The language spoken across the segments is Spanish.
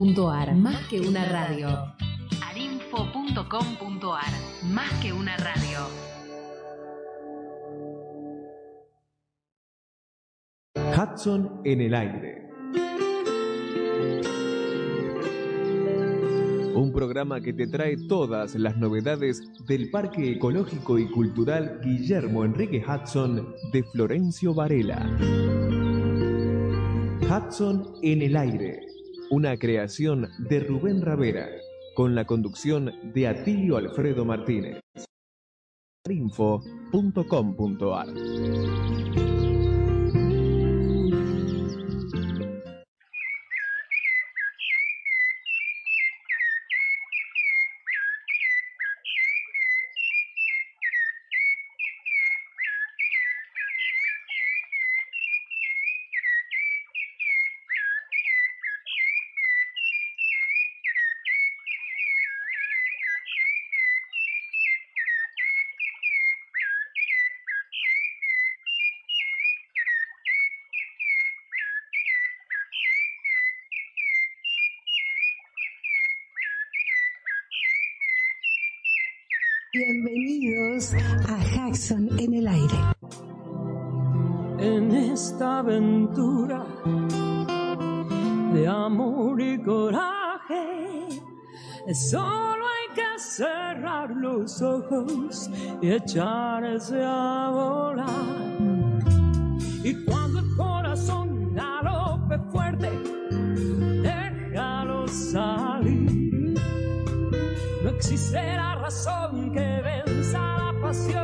Más que una radio. arinfo.com.ar. Más que una radio. Hudson en el aire. Un programa que te trae todas las novedades del Parque Ecológico y Cultural Guillermo Enrique Hudson de Florencio Varela. Hudson en el aire, una creación de Rubén Ravera, con la conducción de Atilio Alfredo Martínez. Y echarse a volar. Y cuando el corazón galope fuerte, déjalo salir. No existirá razón que venza la pasión,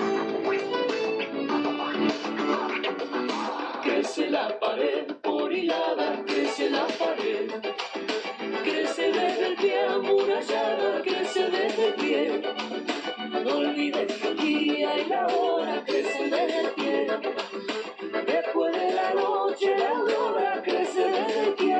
Amurallada, crece desde pie. No olvides el día y la hora, crece desde pie. Después de la noche, la aurora crece desde pie.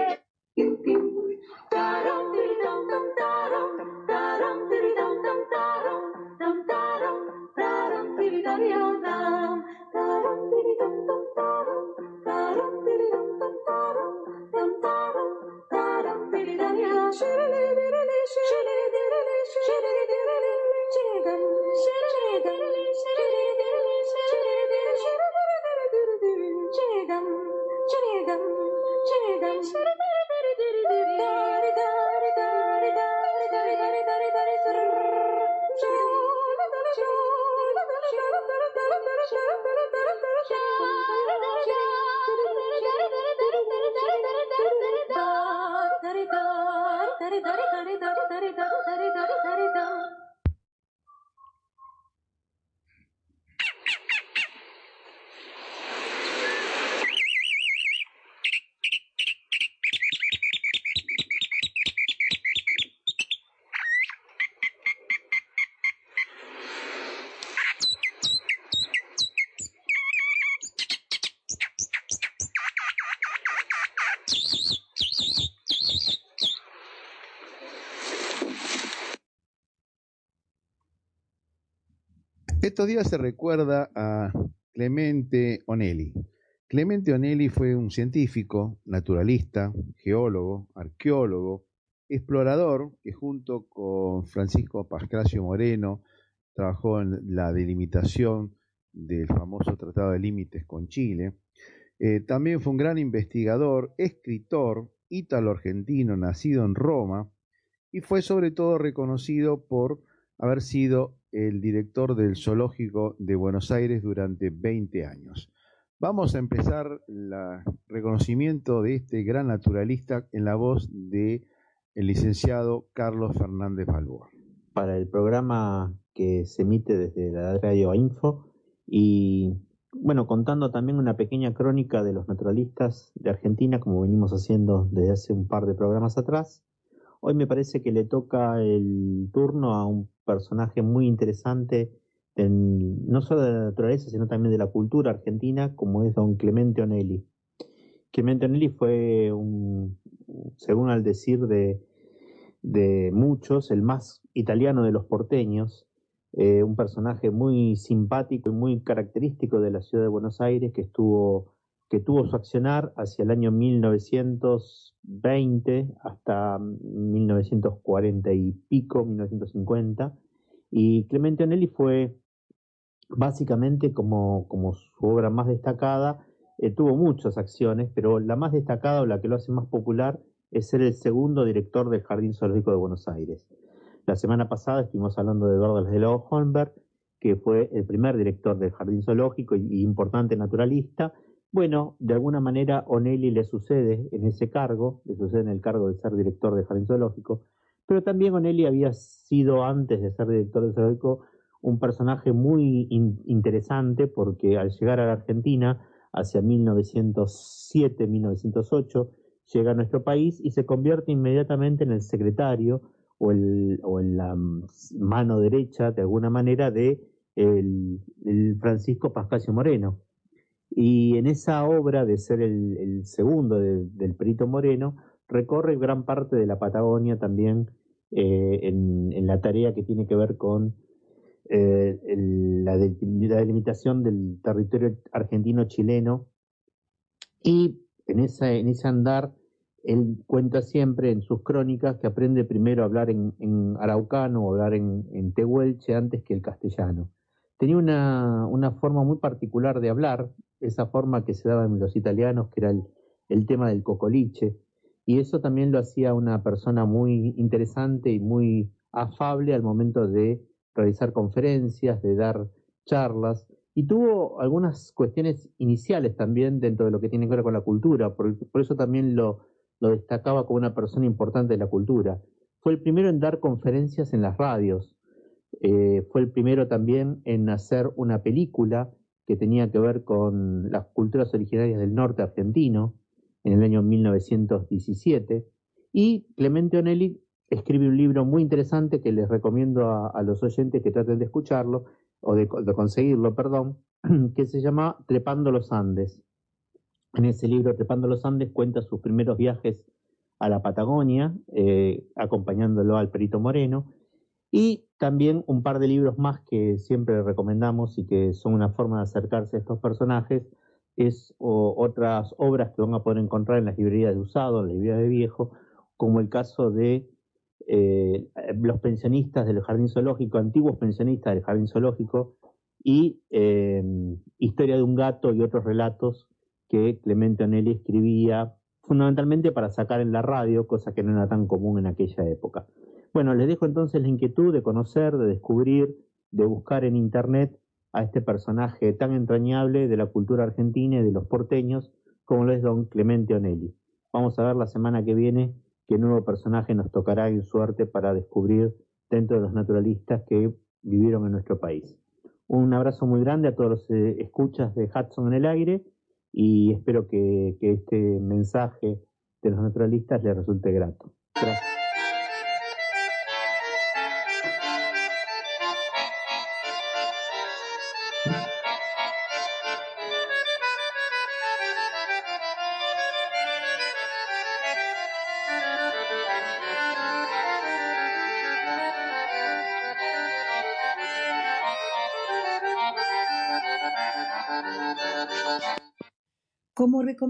Días se recuerda a Clemente Onelli. Clemente Onelli fue un científico, naturalista, geólogo, arqueólogo, explorador que junto con Francisco Pascasio Moreno trabajó en la delimitación del famoso Tratado de Límites con Chile. Eh, también fue un gran investigador, escritor, ítalo-argentino, nacido en Roma, y fue sobre todo reconocido por haber sido el director del Zoológico de Buenos Aires durante 20 años. Vamos a empezar el reconocimiento de este gran naturalista en la voz de el licenciado Carlos Fernández Balboa. Para el programa que se emite desde la radio Info y bueno, contando también una pequeña crónica de los naturalistas de Argentina, como venimos haciendo desde hace un par de programas atrás. Hoy me parece que le toca el turno a un personaje muy interesante, en, no solo de la naturaleza, sino también de la cultura argentina, como es don Clemente Onelli. Clemente Onelli fue, un, según al decir de, muchos, el más italiano de los porteños, eh, un personaje muy simpático y muy característico de la ciudad de Buenos Aires que estuvo que tuvo su accionar hacia el año 1920 hasta 1940 y pico, 1950. Y Clemente Onelli fue básicamente como, como su obra más destacada, eh, tuvo muchas acciones, pero la más destacada o la que lo hace más popular es ser el segundo director del Jardín Zoológico de Buenos Aires. La semana pasada estuvimos hablando de Eduardo Laszlo Holmberg, que fue el primer director del Jardín Zoológico y, importante naturalista. Bueno, de alguna manera Onelli le sucede en ese cargo, le sucede en el cargo de ser director del Jardín Zoológico, pero también Onelli había sido antes de ser director del Zoológico un personaje muy interesante porque al llegar a la Argentina hacia 1907-1908 llega a nuestro país y se convierte inmediatamente en el secretario o, el, o en la mano derecha, de alguna manera, de el, Francisco Pascasio Moreno. Y en esa obra de ser el, segundo del Perito Moreno, recorre gran parte de la Patagonia también eh, en, la tarea que tiene que ver con eh, la, delimitación del territorio argentino-chileno. Y en, en ese andar él cuenta siempre en sus crónicas que aprende primero a hablar en, araucano o hablar en, tehuelche antes que el castellano. Tenía una, forma muy particular de hablar, esa forma que se daba en los italianos, que era el, tema del cocoliche, y eso también lo hacía una persona muy interesante y muy afable al momento de realizar conferencias, de dar charlas, y tuvo algunas cuestiones iniciales también dentro de lo que tiene que ver con la cultura, por eso también lo, lo destacaba como una persona importante de la cultura. Fue el primero en dar conferencias en las radios. Eh, fue el primero también en hacer una película que tenía que ver con las culturas originarias del norte argentino en el año 1917. Y Clemente Onelli escribe un libro muy interesante que les recomiendo a, los oyentes que traten de escucharlo, o de conseguirlo, perdón, que se llama Trepando los Andes. En ese libro, Trepando los Andes, cuenta sus primeros viajes a la Patagonia, eh, acompañándolo al Perito Moreno, y también un par de libros más que siempre recomendamos y que son una forma de acercarse a estos personajes, es otras obras que van a poder encontrar en las librerías de usado, en las librerías de viejo, como el caso de eh, los pensionistas del Jardín Zoológico, antiguos pensionistas del Jardín Zoológico, y eh, Historia de un gato y otros relatos que Clemente Onelli escribía fundamentalmente para sacar en la radio, cosa que no era tan común en aquella época. Bueno, les dejo entonces la inquietud de conocer, de descubrir, de buscar en internet a este personaje tan entrañable de la cultura argentina y de los porteños como lo es don Clemente Onelli. Vamos a ver la semana que viene qué nuevo personaje nos tocará en suerte para descubrir dentro de los naturalistas que vivieron en nuestro país. Un abrazo muy grande a todos los eh, escuchas de Hudson en el aire y espero que, que este mensaje de los naturalistas les resulte grato. Gracias.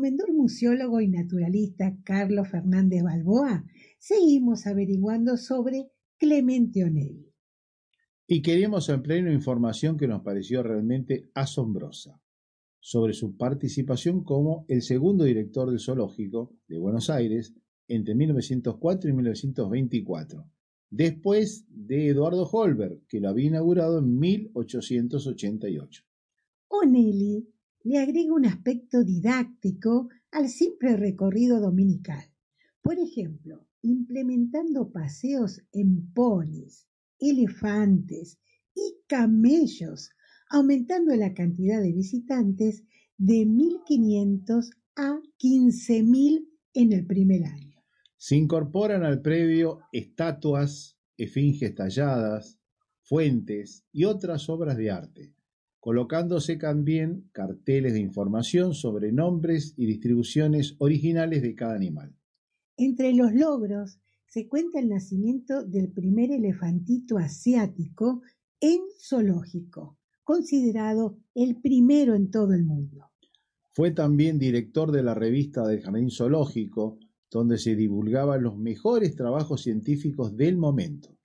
Recomendó el museólogo y naturalista Carlos Fernández Balboa, seguimos averiguando sobre Clemente Onelli. Y queríamos ampliar una información que nos pareció realmente asombrosa sobre su participación como el segundo director del zoológico de Buenos Aires entre 1904 y 1924, después de Eduardo Holberg, que lo había inaugurado en 1888. Onelli le agrega un aspecto didáctico al simple recorrido dominical. Por ejemplo, implementando paseos en ponis, elefantes y camellos, aumentando la cantidad de visitantes de 1.500 a 15.000 en el primer año. Se incorporan al predio estatuas, esfinges talladas, fuentes y otras obras de arte, colocándose también carteles de información sobre nombres y distribuciones originales de cada animal. Entre los logros se cuenta el nacimiento del primer elefantito asiático en zoológico, considerado el primero en todo el mundo. Fue también director de la revista del Jardín Zoológico, donde se divulgaban los mejores trabajos científicos del momento.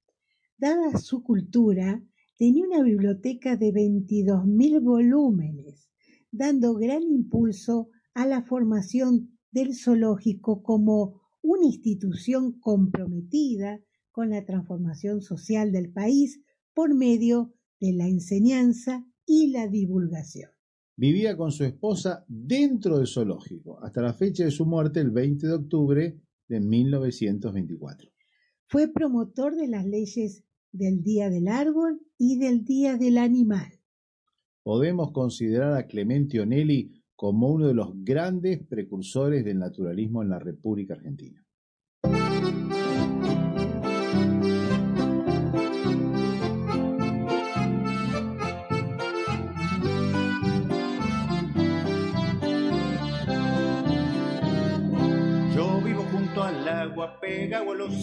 Dada su cultura, tenía una biblioteca de 22.000 volúmenes, dando gran impulso a la formación del zoológico como una institución comprometida con la transformación social del país por medio de la enseñanza y la divulgación. Vivía con su esposa dentro del zoológico hasta la fecha de su muerte el 20 de octubre de 1924. Fue promotor de las leyes del Día del Árbol y del Día del Animal. Podemos considerar a Clemente Onelli como uno de los grandes precursores del naturalismo en la República Argentina.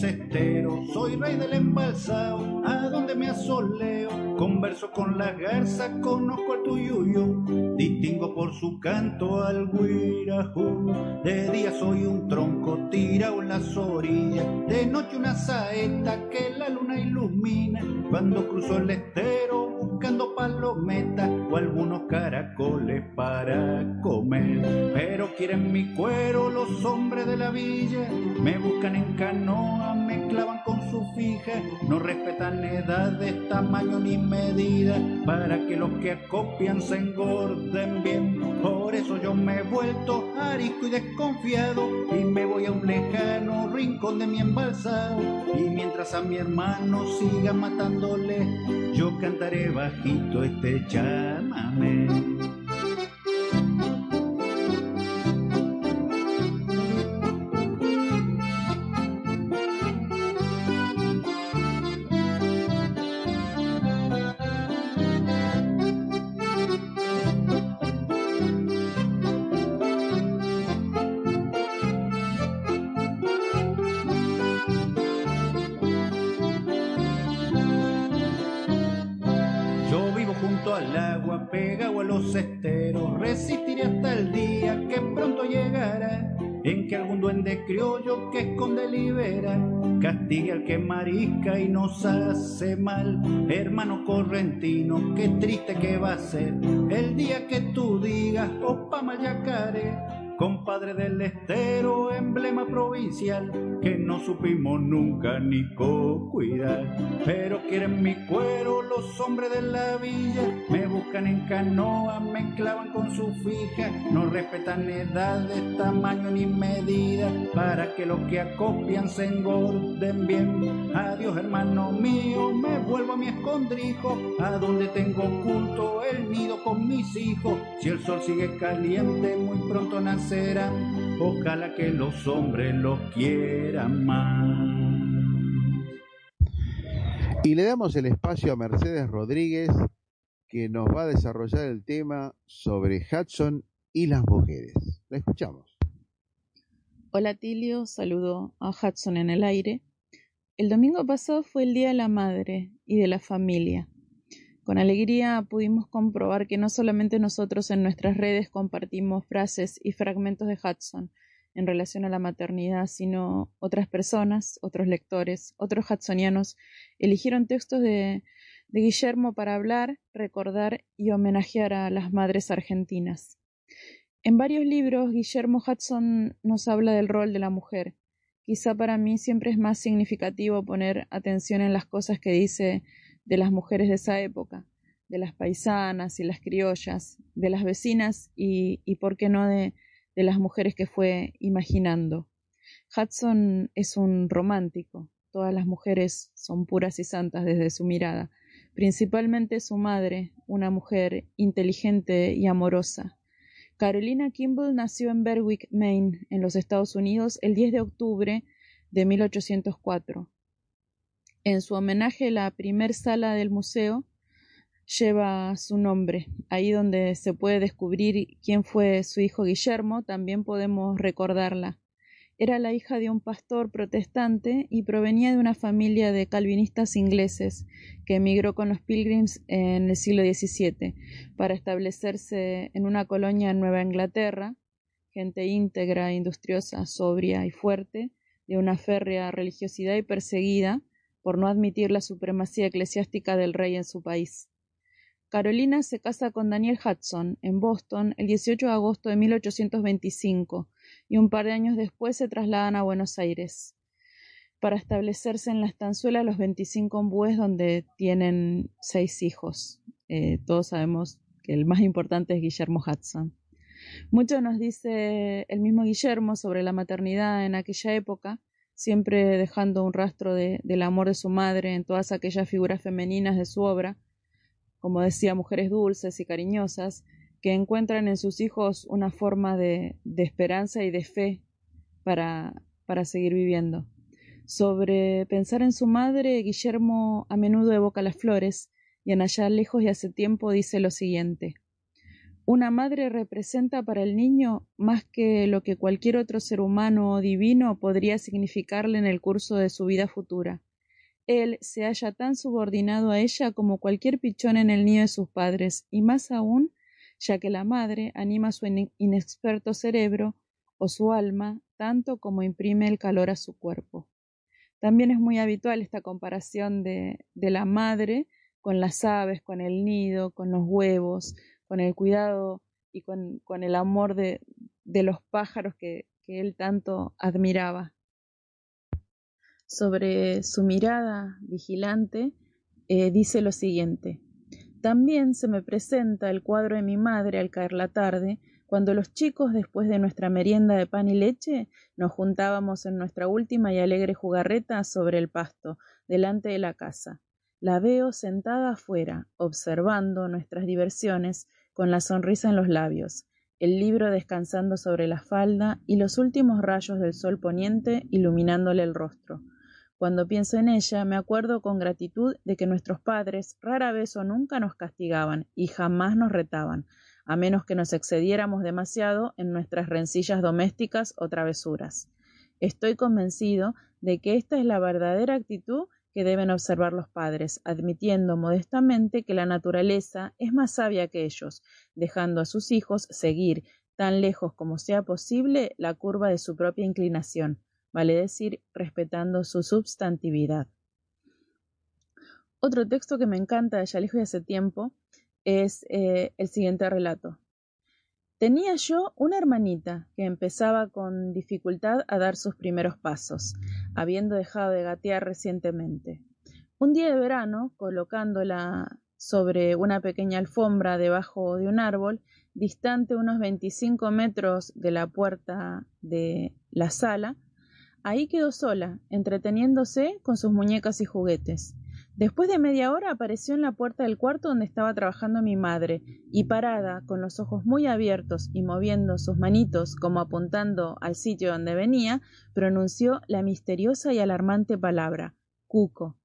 Soy rey del embalsado, a donde me asoleo. Converso con las garzas, conozco al tuyuyo. Distingo por su canto al guirajú. De día soy un tronco tirado en las orillas. De noche una saeta que la luna ilumina. Cuando cruzo el estero buscando palometas algunos caracoles para comer. Pero quieren mi cuero los hombres de la villa, me buscan en canoa, me clavan con su fija, no respetan edades, tamaño ni medida, para que los que acopian se engorden bien. Por eso yo me he vuelto arisco y desconfiado y me voy a un lejano rincón de mi embalsado. Y mientras a mi hermano siga matándole, yo cantaré bajito este llámame. Yo en que algún duende criollo que esconde libera, castigue al que marisca y nos hace mal. Hermano correntino, qué triste que va a ser el día que tú digas, opa mayacare, compadre del estero, emblema provincial, que no supimos nunca ni co cuidar. Pero quieren mi cuero los hombres de la villa, me buscan en canoa, me clavan con su fija, no respetan edades, tamaño ni medida, para que los que acopian se engorden bien. Adiós hermano mío, me vuelvo a mi escondrijo, a donde tengo oculto el nido con mis hijos. Si el sol sigue caliente, muy pronto Ojalá que los hombres los quieran más. Y le damos el espacio a Mercedes Rodríguez, que nos va a desarrollar el tema sobre Hudson y las mujeres. La escuchamos. Hola Tilio, saludo a Hudson en el aire. El domingo pasado fue el Día de la Madre y de la Familia. Con alegría pudimos comprobar que no solamente nosotros en nuestras redes compartimos frases y fragmentos de Hudson en relación a la maternidad, sino otras personas, otros lectores, otros hudsonianos eligieron textos de, de Guillermo para hablar, recordar y homenajear a las madres argentinas. En varios libros, Guillermo Hudson nos habla del rol de la mujer. Quizá para mí siempre es más significativo poner atención en las cosas que dice de las mujeres de esa época, de las paisanas y las criollas, de las vecinas y, y por qué no, de, de las mujeres que fue imaginando. Hudson es un romántico. Todas las mujeres son puras y santas desde su mirada, principalmente su madre, una mujer inteligente y amorosa. Carolina Kimball nació en Berwick, Maine, en los Estados Unidos, el 10 de octubre de 1804. En su homenaje, la primer sala del museo lleva su nombre. Ahí donde se puede descubrir quién fue su hijo Guillermo, también podemos recordarla. Era la hija de un pastor protestante y provenía de una familia de calvinistas ingleses que emigró con los Pilgrims en el siglo XVII para establecerse en una colonia en Nueva Inglaterra, gente íntegra, industriosa, sobria y fuerte, de una férrea religiosidad y perseguida por no admitir la supremacía eclesiástica del rey en su país. Carolina se casa con Daniel Hudson en Boston el 18 de agosto de 1825 y un par de años después se trasladan a Buenos Aires para establecerse en la estanzuela Los 25 Ombúes donde tienen seis hijos. Eh, todos sabemos que el más importante es Guillermo Hudson. Mucho nos dice el mismo Guillermo sobre la maternidad en aquella época, siempre dejando un rastro de, del amor de su madre en todas aquellas figuras femeninas de su obra, como decía, mujeres dulces y cariñosas, que encuentran en sus hijos una forma de, de esperanza y de fe para, para seguir viviendo. Sobre pensar en su madre, Guillermo a menudo evoca las flores y en allá lejos y hace tiempo dice lo siguiente. Una madre representa para el niño más que lo que cualquier otro ser humano o divino podría significarle en el curso de su vida futura él se halla tan subordinado a ella como cualquier pichón en el nido de sus padres, y más aún, ya que la madre anima su inexperto cerebro o su alma tanto como imprime el calor a su cuerpo. También es muy habitual esta comparación de, de la madre con las aves, con el nido, con los huevos, con el cuidado y con, con el amor de, de los pájaros que, que él tanto admiraba sobre su mirada vigilante, eh, dice lo siguiente. También se me presenta el cuadro de mi madre al caer la tarde, cuando los chicos, después de nuestra merienda de pan y leche, nos juntábamos en nuestra última y alegre jugarreta sobre el pasto, delante de la casa. La veo sentada afuera, observando nuestras diversiones, con la sonrisa en los labios, el libro descansando sobre la falda y los últimos rayos del sol poniente iluminándole el rostro. Cuando pienso en ella, me acuerdo con gratitud de que nuestros padres rara vez o nunca nos castigaban y jamás nos retaban, a menos que nos excediéramos demasiado en nuestras rencillas domésticas o travesuras. Estoy convencido de que esta es la verdadera actitud que deben observar los padres, admitiendo modestamente que la naturaleza es más sabia que ellos, dejando a sus hijos seguir, tan lejos como sea posible, la curva de su propia inclinación, vale decir, respetando su substantividad. Otro texto que me encanta de Yalejo de hace tiempo es eh, el siguiente relato. Tenía yo una hermanita que empezaba con dificultad a dar sus primeros pasos, habiendo dejado de gatear recientemente. Un día de verano, colocándola sobre una pequeña alfombra debajo de un árbol, distante unos 25 metros de la puerta de la sala, Ahí quedó sola, entreteniéndose con sus muñecas y juguetes. Después de media hora apareció en la puerta del cuarto donde estaba trabajando mi madre, y parada, con los ojos muy abiertos y moviendo sus manitos como apuntando al sitio donde venía, pronunció la misteriosa y alarmante palabra cuco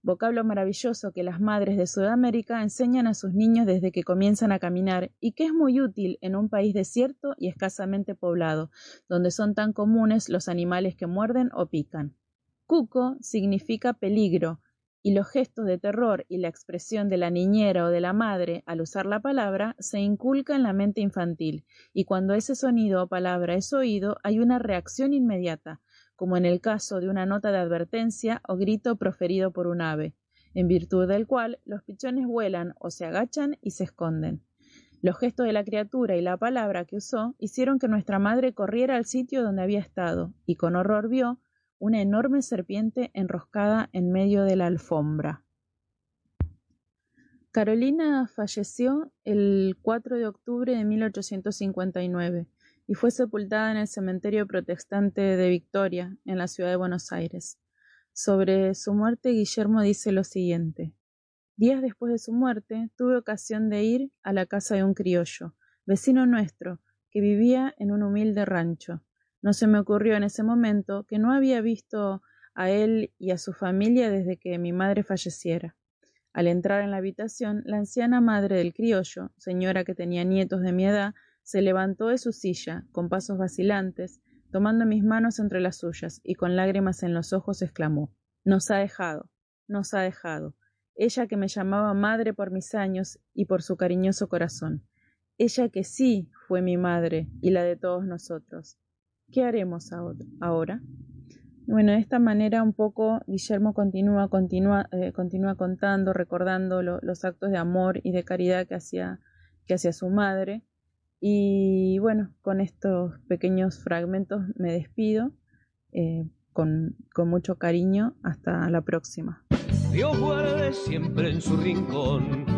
vocablo maravilloso que las madres de Sudamérica enseñan a sus niños desde que comienzan a caminar y que es muy útil en un país desierto y escasamente poblado, donde son tan comunes los animales que muerden o pican. Cuco significa peligro, y los gestos de terror y la expresión de la niñera o de la madre al usar la palabra se inculca en la mente infantil, y cuando ese sonido o palabra es oído hay una reacción inmediata, como en el caso de una nota de advertencia o grito proferido por un ave. en virtud del cual los pichones vuelan o se agachan y se esconden. Los gestos de la criatura y la palabra que usó hicieron que nuestra madre corriera al sitio donde había estado, y con horror vio una enorme serpiente enroscada en medio de la alfombra. Carolina falleció el 4 de octubre de 1859 y fue sepultada en el cementerio protestante de Victoria, en la ciudad de Buenos Aires. Sobre su muerte, Guillermo dice lo siguiente. Días después de su muerte, tuve ocasión de ir a la casa de un criollo, vecino nuestro, que vivía en un humilde rancho. No se me ocurrió en ese momento que no había visto a él y a su familia desde que mi madre falleciera. Al entrar en la habitación, la anciana madre del criollo, señora que tenía nietos de mi edad, se levantó de su silla, con pasos vacilantes, tomando mis manos entre las suyas, y con lágrimas en los ojos exclamó Nos ha dejado, nos ha dejado. Ella que me llamaba madre por mis años y por su cariñoso corazón. Ella que sí fue mi madre y la de todos nosotros. ¿Qué haremos ahora? Bueno, de esta manera un poco Guillermo continúa, continúa, eh, continúa contando, recordando lo, los actos de amor y de caridad que hacía, que hacía su madre. Y bueno, con estos pequeños fragmentos me despido eh, con, con mucho cariño. Hasta la próxima. Dios guarde siempre en su rincón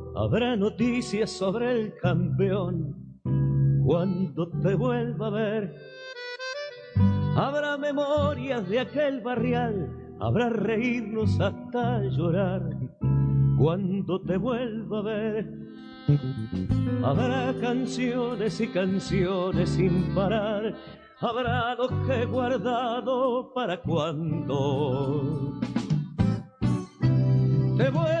habrá noticias sobre el campeón. Cuando te vuelva a ver, habrá memorias de aquel barrial, habrá reírnos hasta llorar. Cuando te vuelva a ver, habrá canciones y canciones sin parar, habrá lo que guardado para cuando te vuelva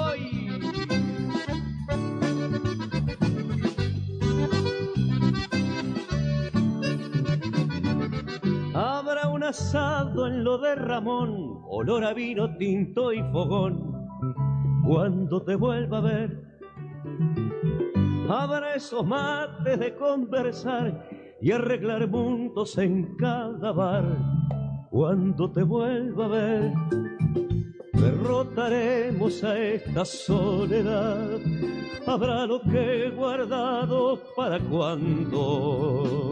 en lo de Ramón, olor a vino tinto y fogón. Cuando te vuelva a ver, habrá esos mates de conversar y arreglar mundos en cada bar. Cuando te vuelva a ver, derrotaremos a esta soledad. Habrá lo que he guardado para cuando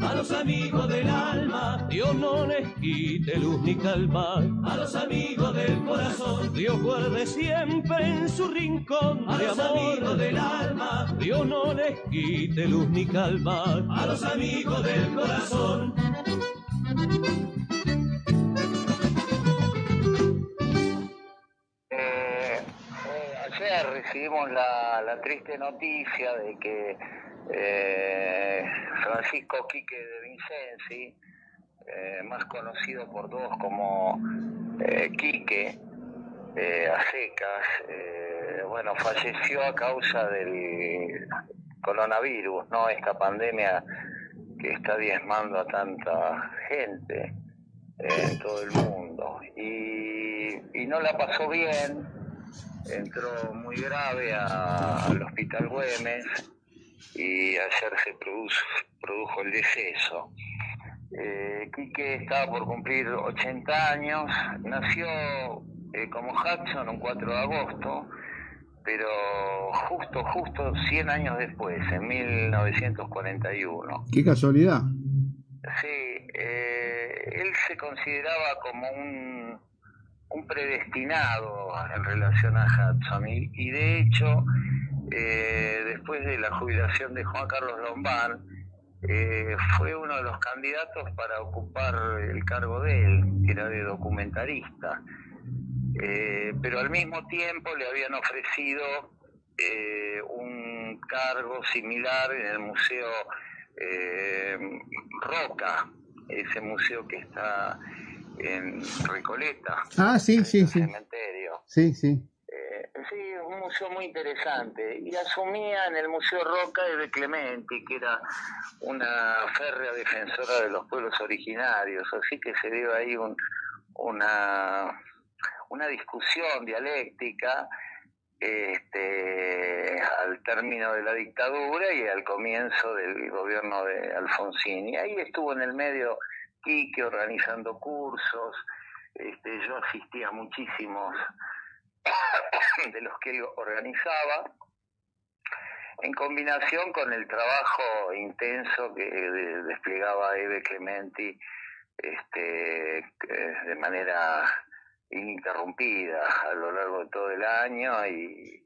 a los amigos del alma. Dios no les quite luz ni calma a los amigos del corazón. Dios guarde siempre en su rincón a los amigos del alma. Dios no les quite luz ni calma a los amigos del corazón. Eh, ayer recibimos la, la triste noticia de que eh, Francisco Quique de Vincenzi, eh, más conocido por todos como eh, Quique, eh, a secas, bueno, falleció a causa del coronavirus, ¿no? Esta pandemia que está diezmando a tanta gente en todo el mundo. Y, y no la pasó bien, entró muy grave al Hospital Güemes y ayer se produjo, produjo el deceso. Eh, Quique estaba por cumplir 80 años, nació eh, como Hudson un 4 de agosto, pero justo, justo 100 años después, en 1941. Qué casualidad. Sí, eh, él se consideraba como un, un predestinado en relación a Hudson y, y de hecho, eh, después de la jubilación de Juan Carlos Lombán, eh, fue uno de los candidatos para ocupar el cargo de él, que era de documentarista. Eh, pero al mismo tiempo le habían ofrecido un cargo similar en el Museo Roca, ese museo que está en Recoleta, Ah, sí, sí, sí. cementerio. Sí, sí. Muy interesante. Y asumía en el Museo Roca de Clementi, que era una férrea defensora de los pueblos originarios. Así que se dio ahí un, una, una discusión dialéctica este, al término de la dictadura y al comienzo del gobierno de Alfonsín. Y ahí estuvo en el medio Quique organizando cursos. Este, yo asistía a muchísimos de los que él organizaba, en combinación con el trabajo intenso que de- desplegaba Eve Clementi este, de manera ininterrumpida a lo largo de todo el año y,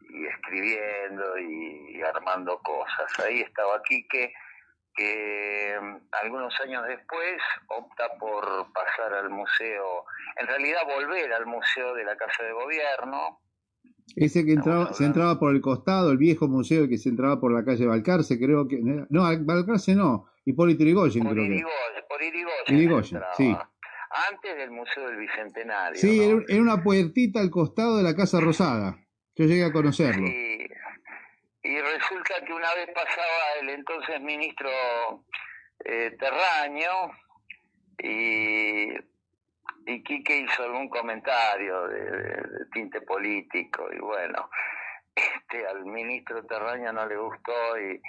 y escribiendo y, y armando cosas. Ahí estaba Quique, que mm, algunos años después opta por pasar al museo, en realidad volver al museo de la Casa de Gobierno, Ese que entraba, se entraba por el costado, el viejo museo que se entraba por la calle Balcarce, creo que. No, Balcarce no, Hipólito Yrigoyen, por creo que. Por Irigoyen sí. antes del Museo del Bicentenario. Sí, ¿no? era, una puertita al costado de la Casa Rosada. Yo llegué a conocerlo. Y, y resulta que una vez pasaba el entonces ministro eh, Terraño y, y Quique hizo algún comentario de, de- de tinte político y bueno, este al ministro Terraño no le gustó y,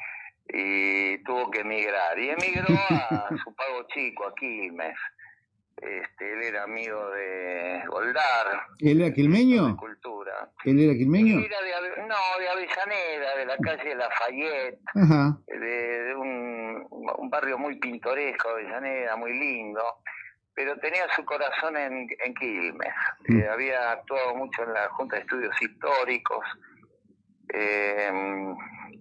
y tuvo que emigrar. Y emigró a su pago chico, a Quilmes. Este, él era amigo de Goldar, ¿Él era quilmeño? cultura. ¿Él era quilmeño? Era de, no, de Avellaneda, de la calle Lafayette, de, de un, un barrio muy pintoresco, Avellaneda, muy lindo, pero tenía su corazón en, en Quilmes. Mm. Eh, había actuado mucho en la Junta de Estudios Históricos, eh,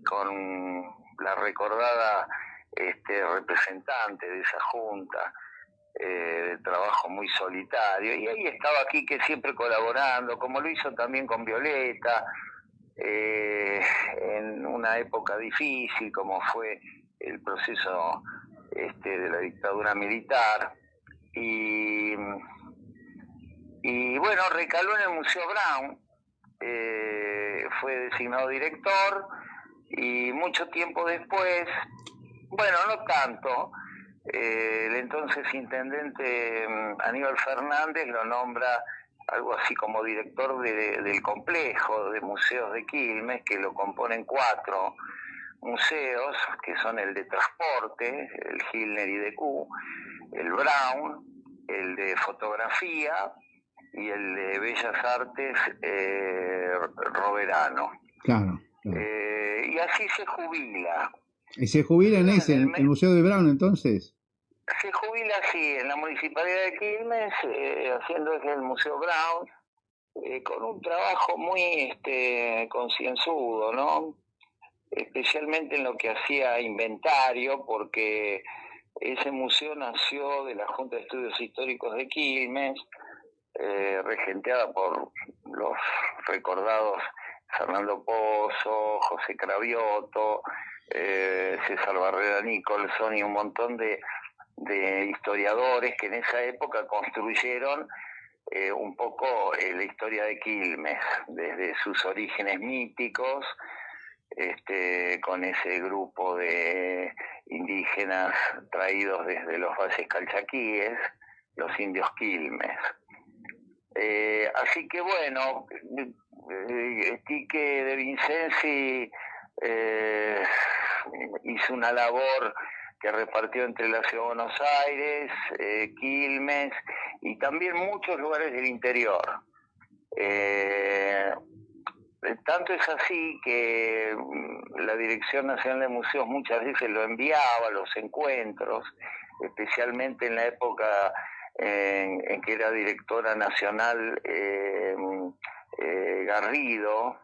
con la recordada este, representante de esa junta, eh, de trabajo muy solitario. Y ahí estaba aquí que siempre colaborando, como lo hizo también con Violeta, eh, en una época difícil como fue el proceso este, de la dictadura militar. Y, y bueno, recaló en el Museo Brown, eh, fue designado director y mucho tiempo después, bueno, no tanto, eh, el entonces intendente mm, Aníbal Fernández lo nombra algo así como director de- del complejo de museos de Quilmes, que lo componen cuatro museos, que son el de transporte, el Hilner IDQ, el Brown, el de fotografía y el de Bellas Artes eh, Roverano. Claro. claro. Eh, y así se jubila. ¿Y se jubila en ese, en el Museo de Brown, entonces? Se jubila así en la Municipalidad de Quilmes, eh, haciendo desde el Museo Brown, eh, con un trabajo muy este, concienzudo, ¿no? Especialmente en lo que hacía inventario, porque ese museo nació de la Junta de Estudios Históricos de Quilmes, eh, regenteada por los recordados Fernando Pozo, José Cravioto, eh, César Barrera Nicholson y un montón de, de historiadores que en esa época construyeron eh, un poco eh, la historia de Quilmes, desde sus orígenes míticos, este, con ese grupo de indígenas traídos desde los valles calchaquíes, los indios Quilmes. Eh, así que bueno, Quique de Vincenzi hizo una labor que repartió entre la Ciudad de Buenos Aires, eh, Quilmes y también muchos lugares del interior. Eh, tanto es así que mm, la Dirección Nacional de Museos muchas veces lo enviaba a los encuentros especialmente en la época en, que era directora nacional eh, eh, Garrido,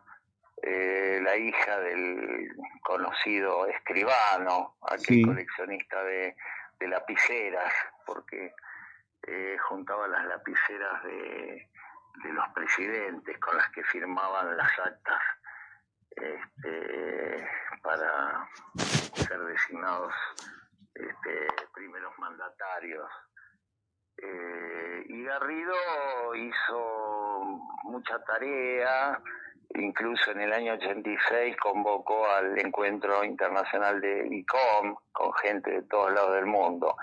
eh, la hija del conocido escribano, aquel Sí. coleccionista de, de lapiceras, porque eh, juntaba las lapiceras de, de los presidentes con las que firmaban las actas este, para ser designados este, primeros mandatarios. Eh, y Garrido hizo mucha tarea, incluso en el año 86 convocó al encuentro internacional de ICOM con gente de todos lados del mundo.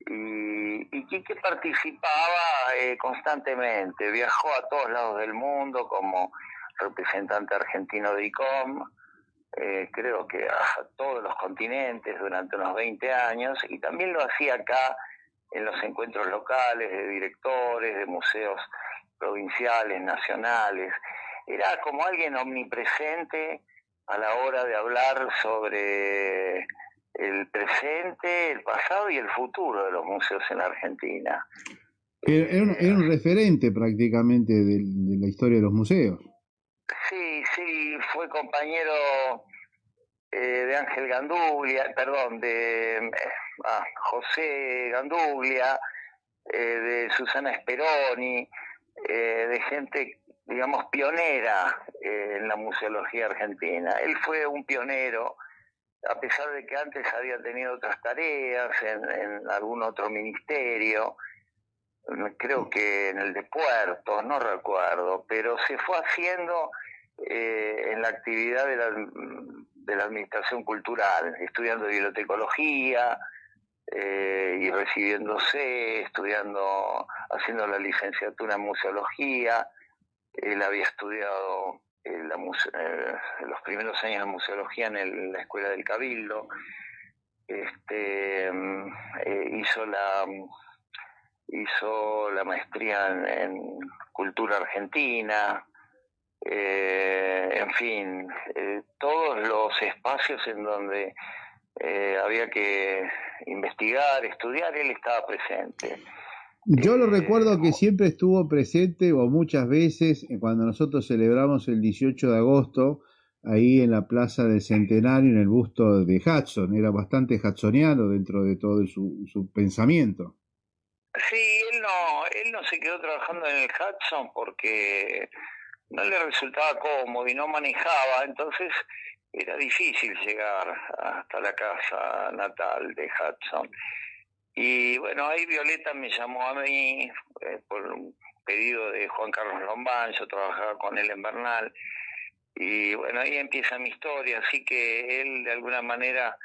Y, y Quique participaba eh, constantemente, viajó a todos lados del mundo como representante argentino de ICOM, eh, creo que a todos los continentes durante unos 20 años, y también lo hacía acá en los encuentros locales de directores, de museos provinciales, nacionales. Era como alguien omnipresente a la hora de hablar sobre el presente, el pasado y el futuro de los museos en la Argentina. Era, un, era un referente prácticamente de, de la historia de los museos. Sí, sí, fue compañero eh, de Ángel Ganduglia, perdón, de eh, ah, José Ganduglia, eh, de Susana Speroni, de gente, digamos, pionera eh, en la museología argentina. Él fue un pionero, a pesar de que antes había tenido otras tareas en, algún otro ministerio, creo que en el de puertos, no recuerdo, pero se fue haciendo eh, en la actividad de la, de la administración cultural, estudiando bibliotecología eh, y recibiéndose, estudiando, haciendo la licenciatura en museología. Él había estudiado eh, la eh, los primeros años de museología en el- la Escuela del Cabildo. Este, mm, eh, hizo la hizo la maestría en, cultura argentina, en fin, todos los espacios en donde había que investigar, estudiar, él estaba presente. Yo lo recuerdo que siempre estuvo presente, o muchas veces, eh, cuando nosotros celebramos el 18 de agosto, ahí en la Plaza del Centenario, en el busto de Hudson. Era bastante hudsoniano dentro de todo su, su pensamiento. Sí, él no, él no se quedó trabajando en el Hudson porque no le resultaba cómodo y no manejaba, entonces era difícil llegar hasta la casa natal de Hudson. Y bueno, ahí Violeta me llamó a mí eh, por un pedido de Juan Carlos Lombán, yo trabajaba con él en Bernal, y bueno, ahí empieza mi historia, así que él de alguna manera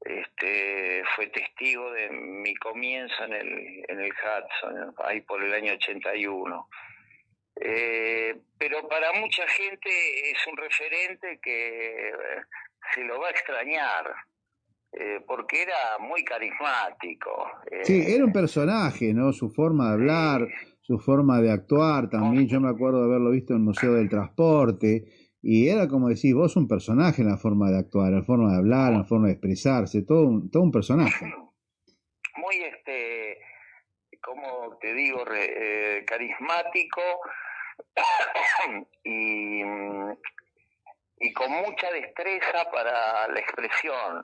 este, fue testigo de mi comienzo en el, en el Hudson, ahí por el año 81. Eh, pero para mucha gente es un referente que eh, se lo va a extrañar, eh, porque era muy carismático. eh, Sí, era un personaje, ¿no? Su forma de hablar, su forma de actuar también. Yo me acuerdo de haberlo visto en el Museo del Transporte. Y era como decir, vos un personaje en la forma de actuar, en la forma de hablar, en la forma de expresarse, todo un, todo un personaje. muy este como te digo re- eh, carismático y y con mucha destreza para la expresión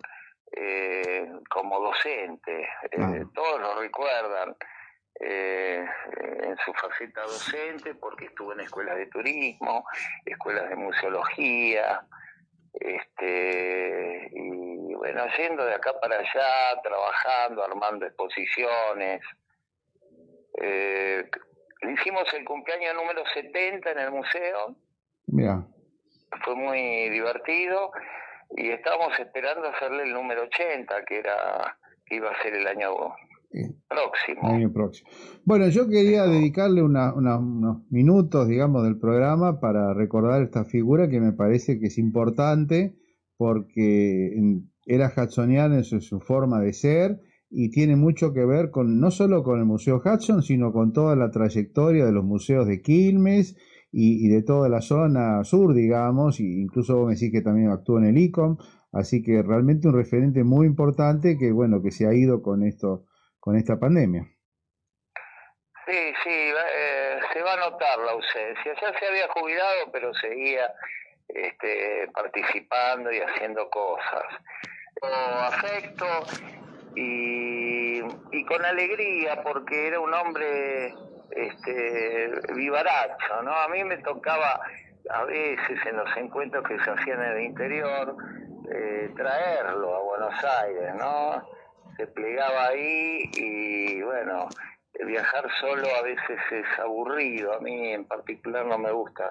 eh, como docente Eh, todos lo recuerdan eh, en su faceta docente porque estuvo en escuelas de turismo escuelas de museología este y bueno yendo de acá para allá trabajando armando exposiciones. Eh, hicimos el cumpleaños número 70 en el museo. Mira, fue muy divertido y estábamos esperando hacerle el número 80 que era que iba a ser el año próximo el año próximo. Bueno, yo quería dedicarle una- una- unos minutos, digamos, del programa para recordar esta figura que me parece que es importante porque era hudsoniana en su, su forma de ser y tiene mucho que ver con no solo con el Museo Hudson, sino con toda la trayectoria de los museos de Quilmes y, y de toda la zona sur, digamos, y incluso vos me decís que también actuó en el ICOM, así que realmente un referente muy importante que, bueno, que se ha ido con esto con esta pandemia. Sí, sí, eh, se va a notar la ausencia. Ya se había jubilado, pero seguía este, participando y haciendo cosas. Con afecto y, y con alegría, porque era un hombre este, vivaracho, ¿no? A mí me tocaba a veces en los encuentros que se hacían en el interior eh, traerlo a Buenos Aires, ¿no? Se plegaba ahí y bueno, viajar solo a veces es aburrido, a mí en particular no me gusta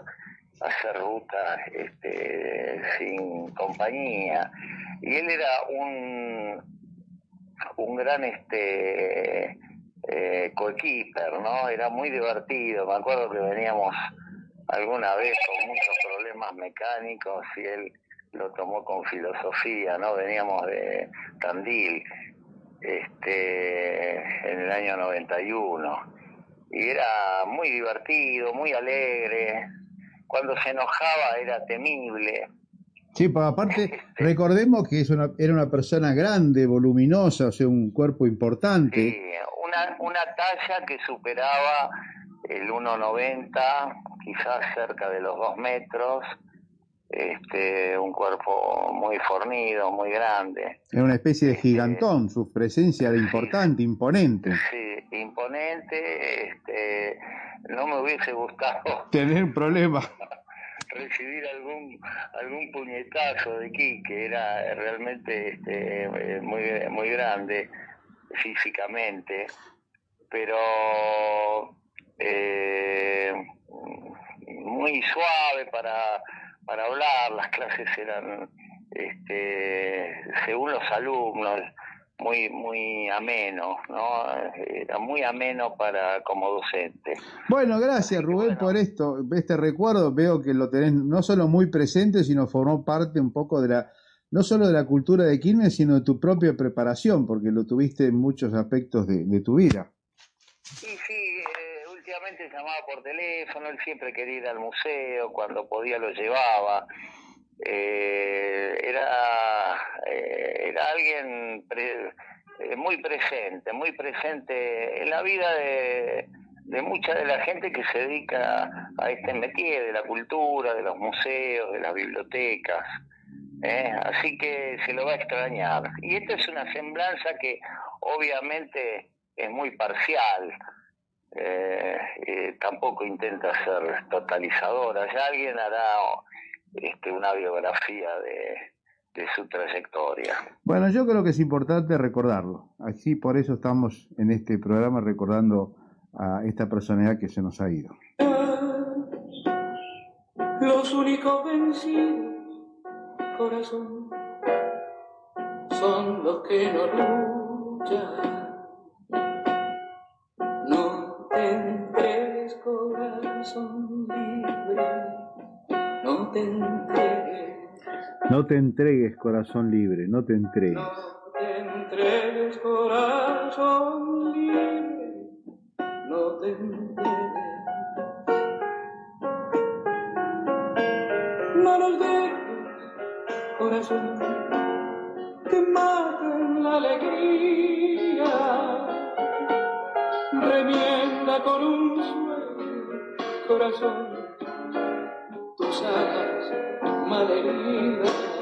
hacer rutas este, sin compañía. Y él era un, un gran este, eh, coequiper, ¿no? Era muy divertido. Me acuerdo que veníamos alguna vez con muchos problemas mecánicos y él lo tomó con filosofía, ¿no? Veníamos de Tandil este, en el año 91 y era muy divertido, muy alegre. Cuando se enojaba era temible. Sí, pero aparte, recordemos que es una, era una persona grande, voluminosa, o sea, un cuerpo importante. Sí, una, una talla que superaba el 1,90, quizás cerca de los 2 metros, este, un cuerpo muy fornido, muy grande. Era una especie de gigantón, su presencia era importante, imponente. Sí, imponente, este, no me hubiese gustado Tener un problema. recibir algún algún puñetazo de Quique, era realmente este, eh, muy, muy grande físicamente, pero eh, muy suave para, para hablar, las clases eran, este, según los alumnos, muy muy ameno, ¿no? Era muy ameno para como docente. Bueno, gracias Rubén por esto, este recuerdo, veo que lo tenés no solo muy presente, sino formó parte un poco de la, no solo de la cultura de Quilmes, sino de tu propia preparación, porque lo tuviste en muchos aspectos de, de tu vida. Sí, sí, eh, últimamente llamaba por teléfono, él siempre quería ir al museo, cuando podía lo llevaba. Eh, era, eh, era alguien pre- eh, muy presente, muy presente en la vida de, de mucha de la gente que se dedica a este métier de la cultura, de los museos, de las bibliotecas. ¿Eh? Así que se lo va a extrañar. Y esta es una semblanza que obviamente es muy parcial. eh, eh, tampoco intenta ser totalizadora. Ya alguien hará este, una biografía de, de su trayectoria. Bueno, yo creo que es importante recordarlo. Así por eso estamos en este programa recordando a esta personalidad que se nos ha ido. Los únicos vencidos, corazón, son los que no luchan. No te entregues, corazón libre, no te entregues, No te entregues, corazón libre, no te entregues. no te entregues, corazón libre, no te entregues. No nos dejes, corazón, que maten la alegría. Remienda con un sueño, corazón, tus alas malheridas.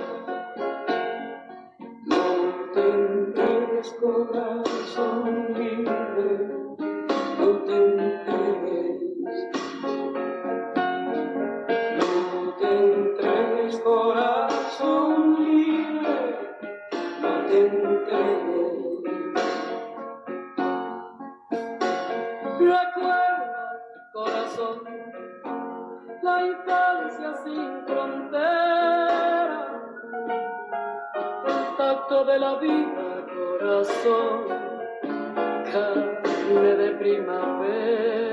Recuerda, corazón, la infancia sin frontera, el tacto de la vida, corazón, carne de primavera.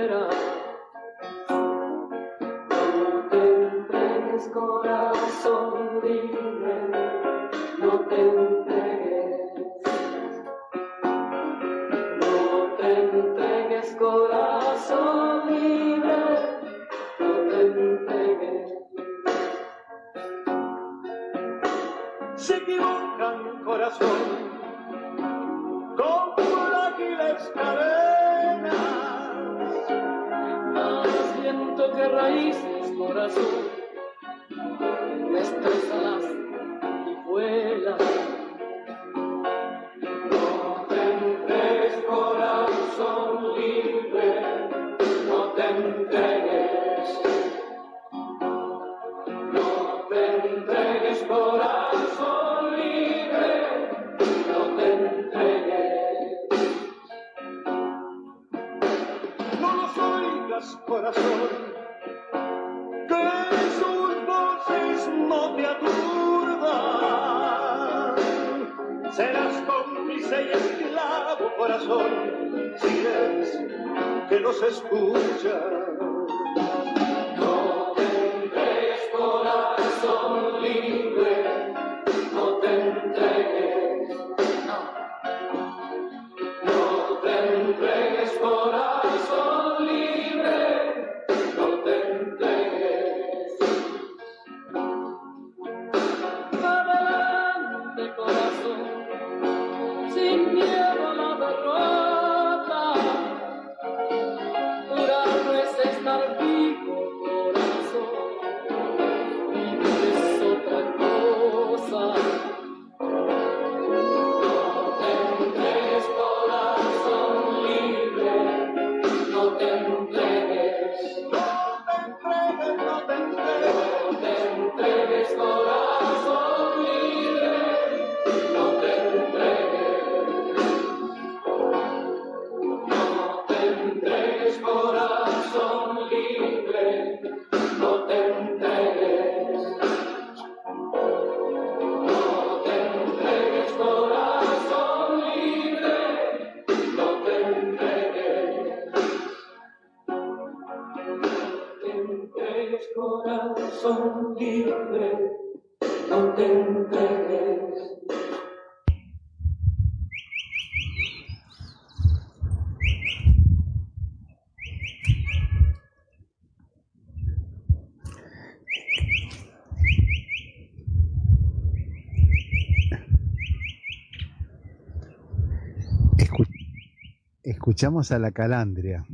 Escuchamos a la calandria.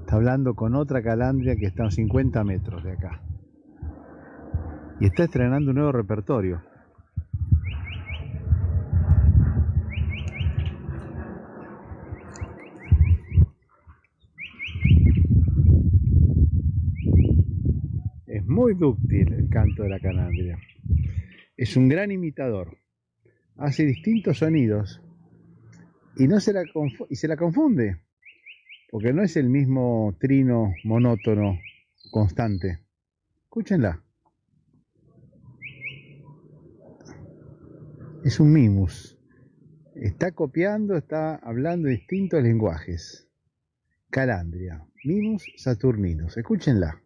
Está hablando con otra calandria que está a 50 metros de acá. Y está estrenando un nuevo repertorio. Es muy dúctil el canto de la calandria. Es un gran imitador. Hace distintos sonidos y no se la y se la confunde porque no es el mismo trino monótono constante. Escúchenla. Es un mimus. Está copiando, está hablando distintos lenguajes. Calandria, mimus saturninos. Escúchenla.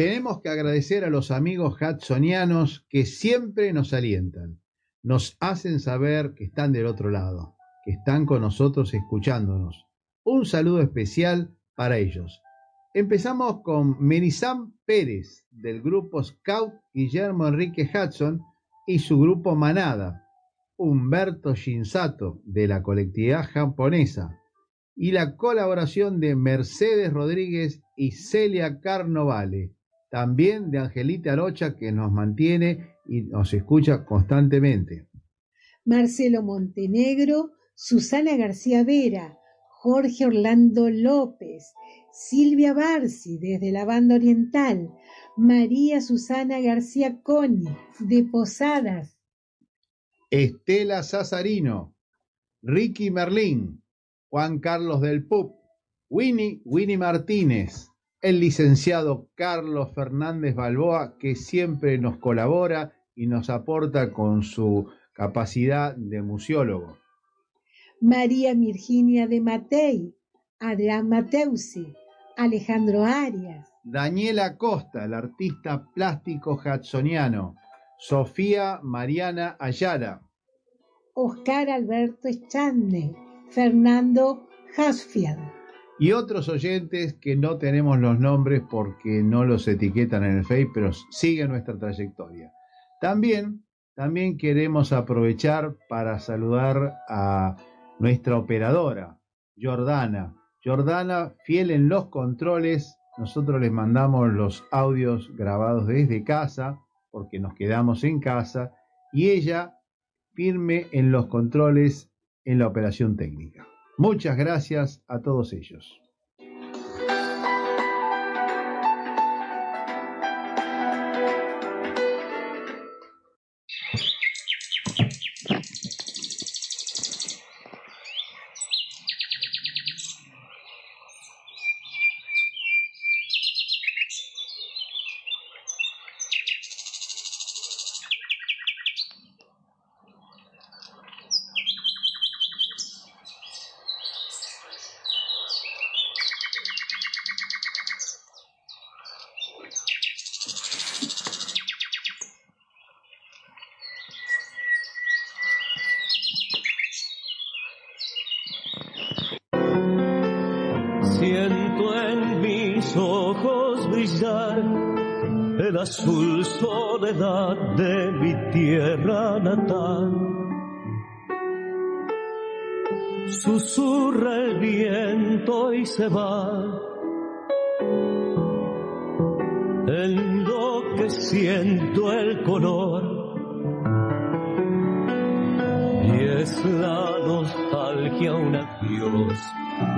Tenemos que agradecer a los amigos hudsonianos que siempre nos alientan, nos hacen saber que están del otro lado, que están con nosotros escuchándonos. Un saludo especial para ellos. Empezamos con Merizam Pérez del grupo Scout Guillermo Enrique Hudson y su grupo Manada, Humberto Shinsato de la colectividad japonesa y la colaboración de Mercedes Rodríguez y Celia Carnovale, también de Angelita Arocha que nos mantiene y nos escucha constantemente. Marcelo Montenegro, Susana García Vera, Jorge Orlando López, Silvia Barci desde la banda oriental, María Susana García Coni de Posadas, Estela Sazarino, Ricky Merlín, Juan Carlos del Pup, Winnie Winnie Martínez, el licenciado Carlos Fernández Balboa, que siempre nos colabora y nos aporta con su capacidad de museólogo. María Virginia de Matei, Adrián Mateusi, Alejandro Arias, Daniela Costa, el artista plástico hudsoniano, Sofía Mariana Ayala, Oscar Alberto Echande, Fernando Hasfield, y otros oyentes que no tenemos los nombres porque no los etiquetan en el Face, pero siguen nuestra trayectoria. También, también queremos aprovechar para saludar a nuestra operadora, Jordana. Jordana, fiel en los controles, nosotros les mandamos los audios grabados desde casa, porque nos quedamos en casa, y ella firme en los controles en la operación técnica. Muchas gracias a todos ellos. El azul soledad de mi tierra natal. Susurra el viento y se va. En lo que siento el color. Y es la nostalgia un adiós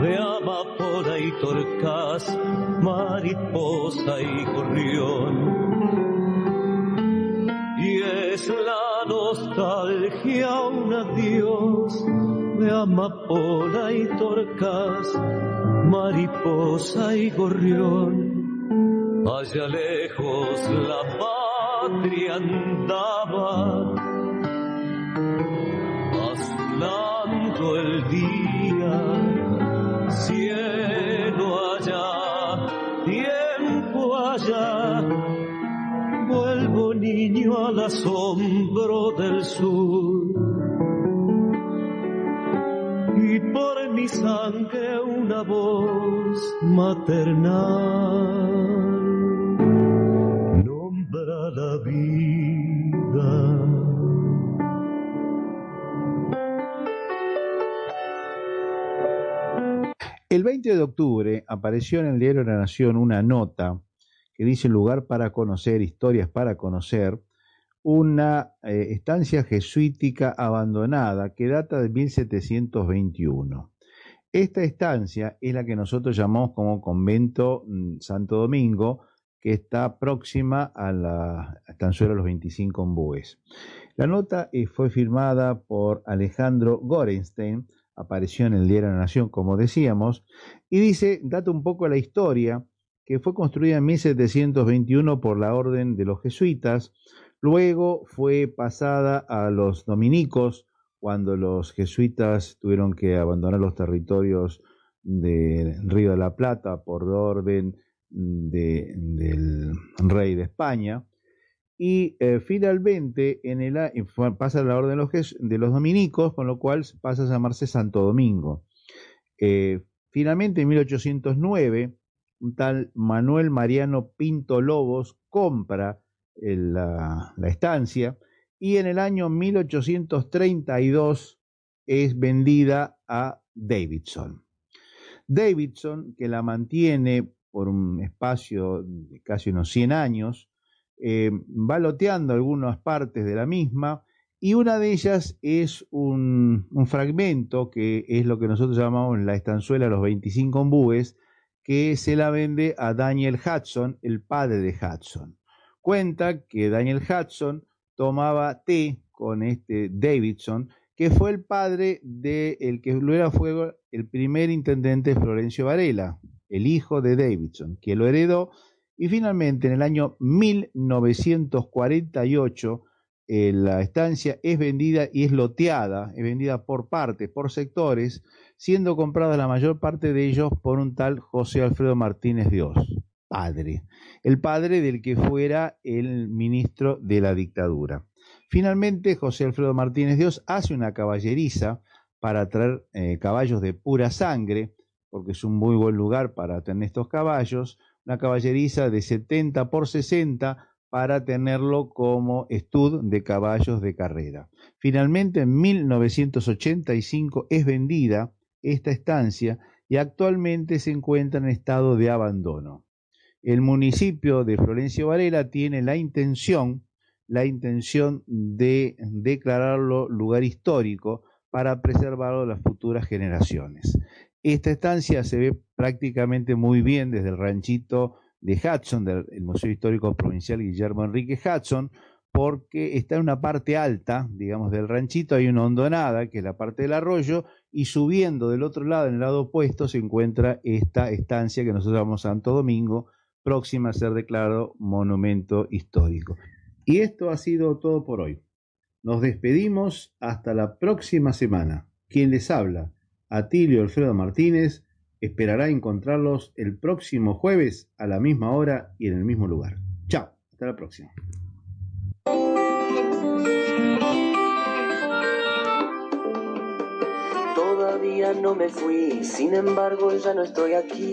de amapola y torcas, mariposa y gorrión. Y es la nostalgia un adiós de amapola y torcas, mariposa y gorrión. Allá lejos la patria andaba, azulando el día asombro del sur. Y por mi sangre una voz maternal nombra la vida. El 20 de octubre apareció en el diario La Nación una nota que dice lugar para conocer, historias para conocer, una eh, estancia jesuítica abandonada que data de 1721. Esta estancia es la que nosotros llamamos como convento mm, Santo Domingo, que está próxima a la estanzuela Los 25 Ombúes. La nota eh, fue firmada por Alejandro Gorenstein, apareció en el diario La Nación, como decíamos, y dice, data un poco la historia, que fue construida en 1721 por la Orden de los Jesuitas, luego fue pasada a los dominicos cuando los jesuitas tuvieron que abandonar los territorios del Río de la Plata por orden de- del rey de España, y eh, finalmente en el, pasa a la orden de los, de los dominicos, con lo cual pasa a llamarse Santo Domingo. Eh, finalmente, en 1809, un tal Manuel Mariano Pinto Lobos compra la, la estancia y en el año 1832 es vendida a Davidson. Davidson, que la mantiene por un espacio de casi unos 100 años, eh, va loteando algunas partes de la misma y una de ellas es un, un fragmento que es lo que nosotros llamamos la estanzuela Los 25 ombúes, que se la vende a Daniel Hudson, el padre de Hudson. Cuenta que Daniel Hudson tomaba té con este Davidson, que fue el padre de el que luego fue el primer intendente Florencio Varela, el hijo de Davidson, que lo heredó. Y finalmente en el año 1948 eh, la estancia es vendida y es loteada, es vendida por partes, por sectores, siendo comprada la mayor parte de ellos por un tal José Alfredo Martínez Dios, padre, el padre del que fuera el ministro de la dictadura. Finalmente, José Alfredo Martínez Dios hace una caballeriza para traer eh, caballos de pura sangre porque es un muy buen lugar para tener estos caballos, una caballeriza de 70 por 60 para tenerlo como estud de caballos de carrera. Finalmente, en 1985 es vendida esta estancia y actualmente se encuentra en estado de abandono. El municipio de Florencio Varela tiene la intención, la intención de declararlo lugar histórico para preservarlo a las futuras generaciones. Esta estancia se ve prácticamente muy bien desde el ranchito de Hudson, del Museo Histórico Provincial Guillermo Enrique Hudson, porque está en una parte alta, digamos, del ranchito, hay una hondonada, que es la parte del arroyo, y subiendo del otro lado, en el lado opuesto, se encuentra esta estancia que nosotros llamamos Santo Domingo, próxima a ser declarado monumento histórico. Y esto ha sido todo por hoy. Nos despedimos hasta la próxima semana. Quien les habla, Atilio Alfredo Martínez, esperará encontrarlos el próximo jueves a la misma hora y en el mismo lugar. Chao, hasta la próxima. Todavía no me fui, sin embargo ya no estoy aquí.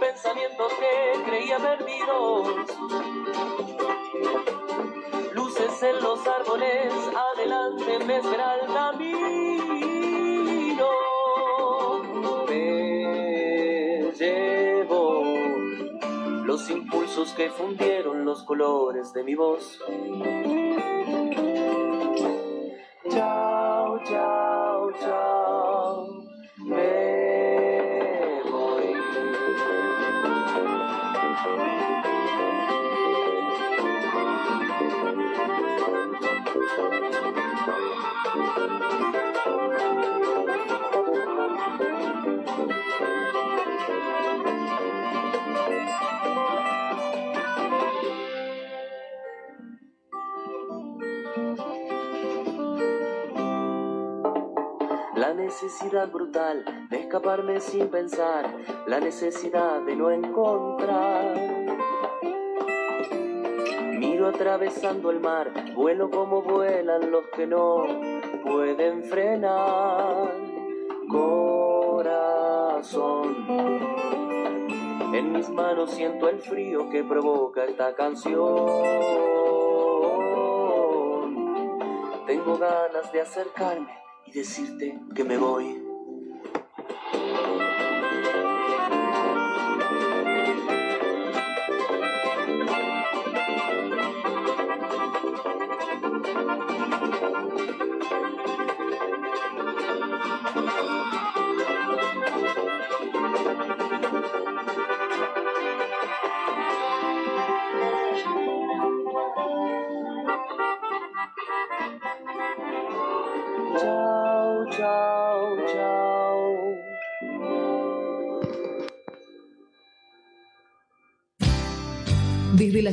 pensamientos que creía perdidos. Luces en los árboles, adelante me espera el camino. Me llevo los impulsos que fundieron los colores de mi voz. Chao, chao. Necesidad brutal de escaparme sin pensar, la necesidad de no encontrar. Miro atravesando el mar, vuelo como vuelan los que no pueden frenar. Corazón, en mis manos siento el frío que provoca esta canción. Tengo ganas de acercarme y decirte que me voy.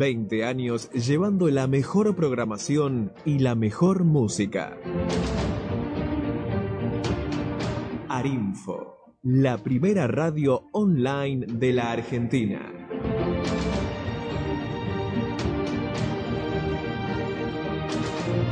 20 años llevando la mejor programación y la mejor música. Arinfo, la primera radio online de la Argentina.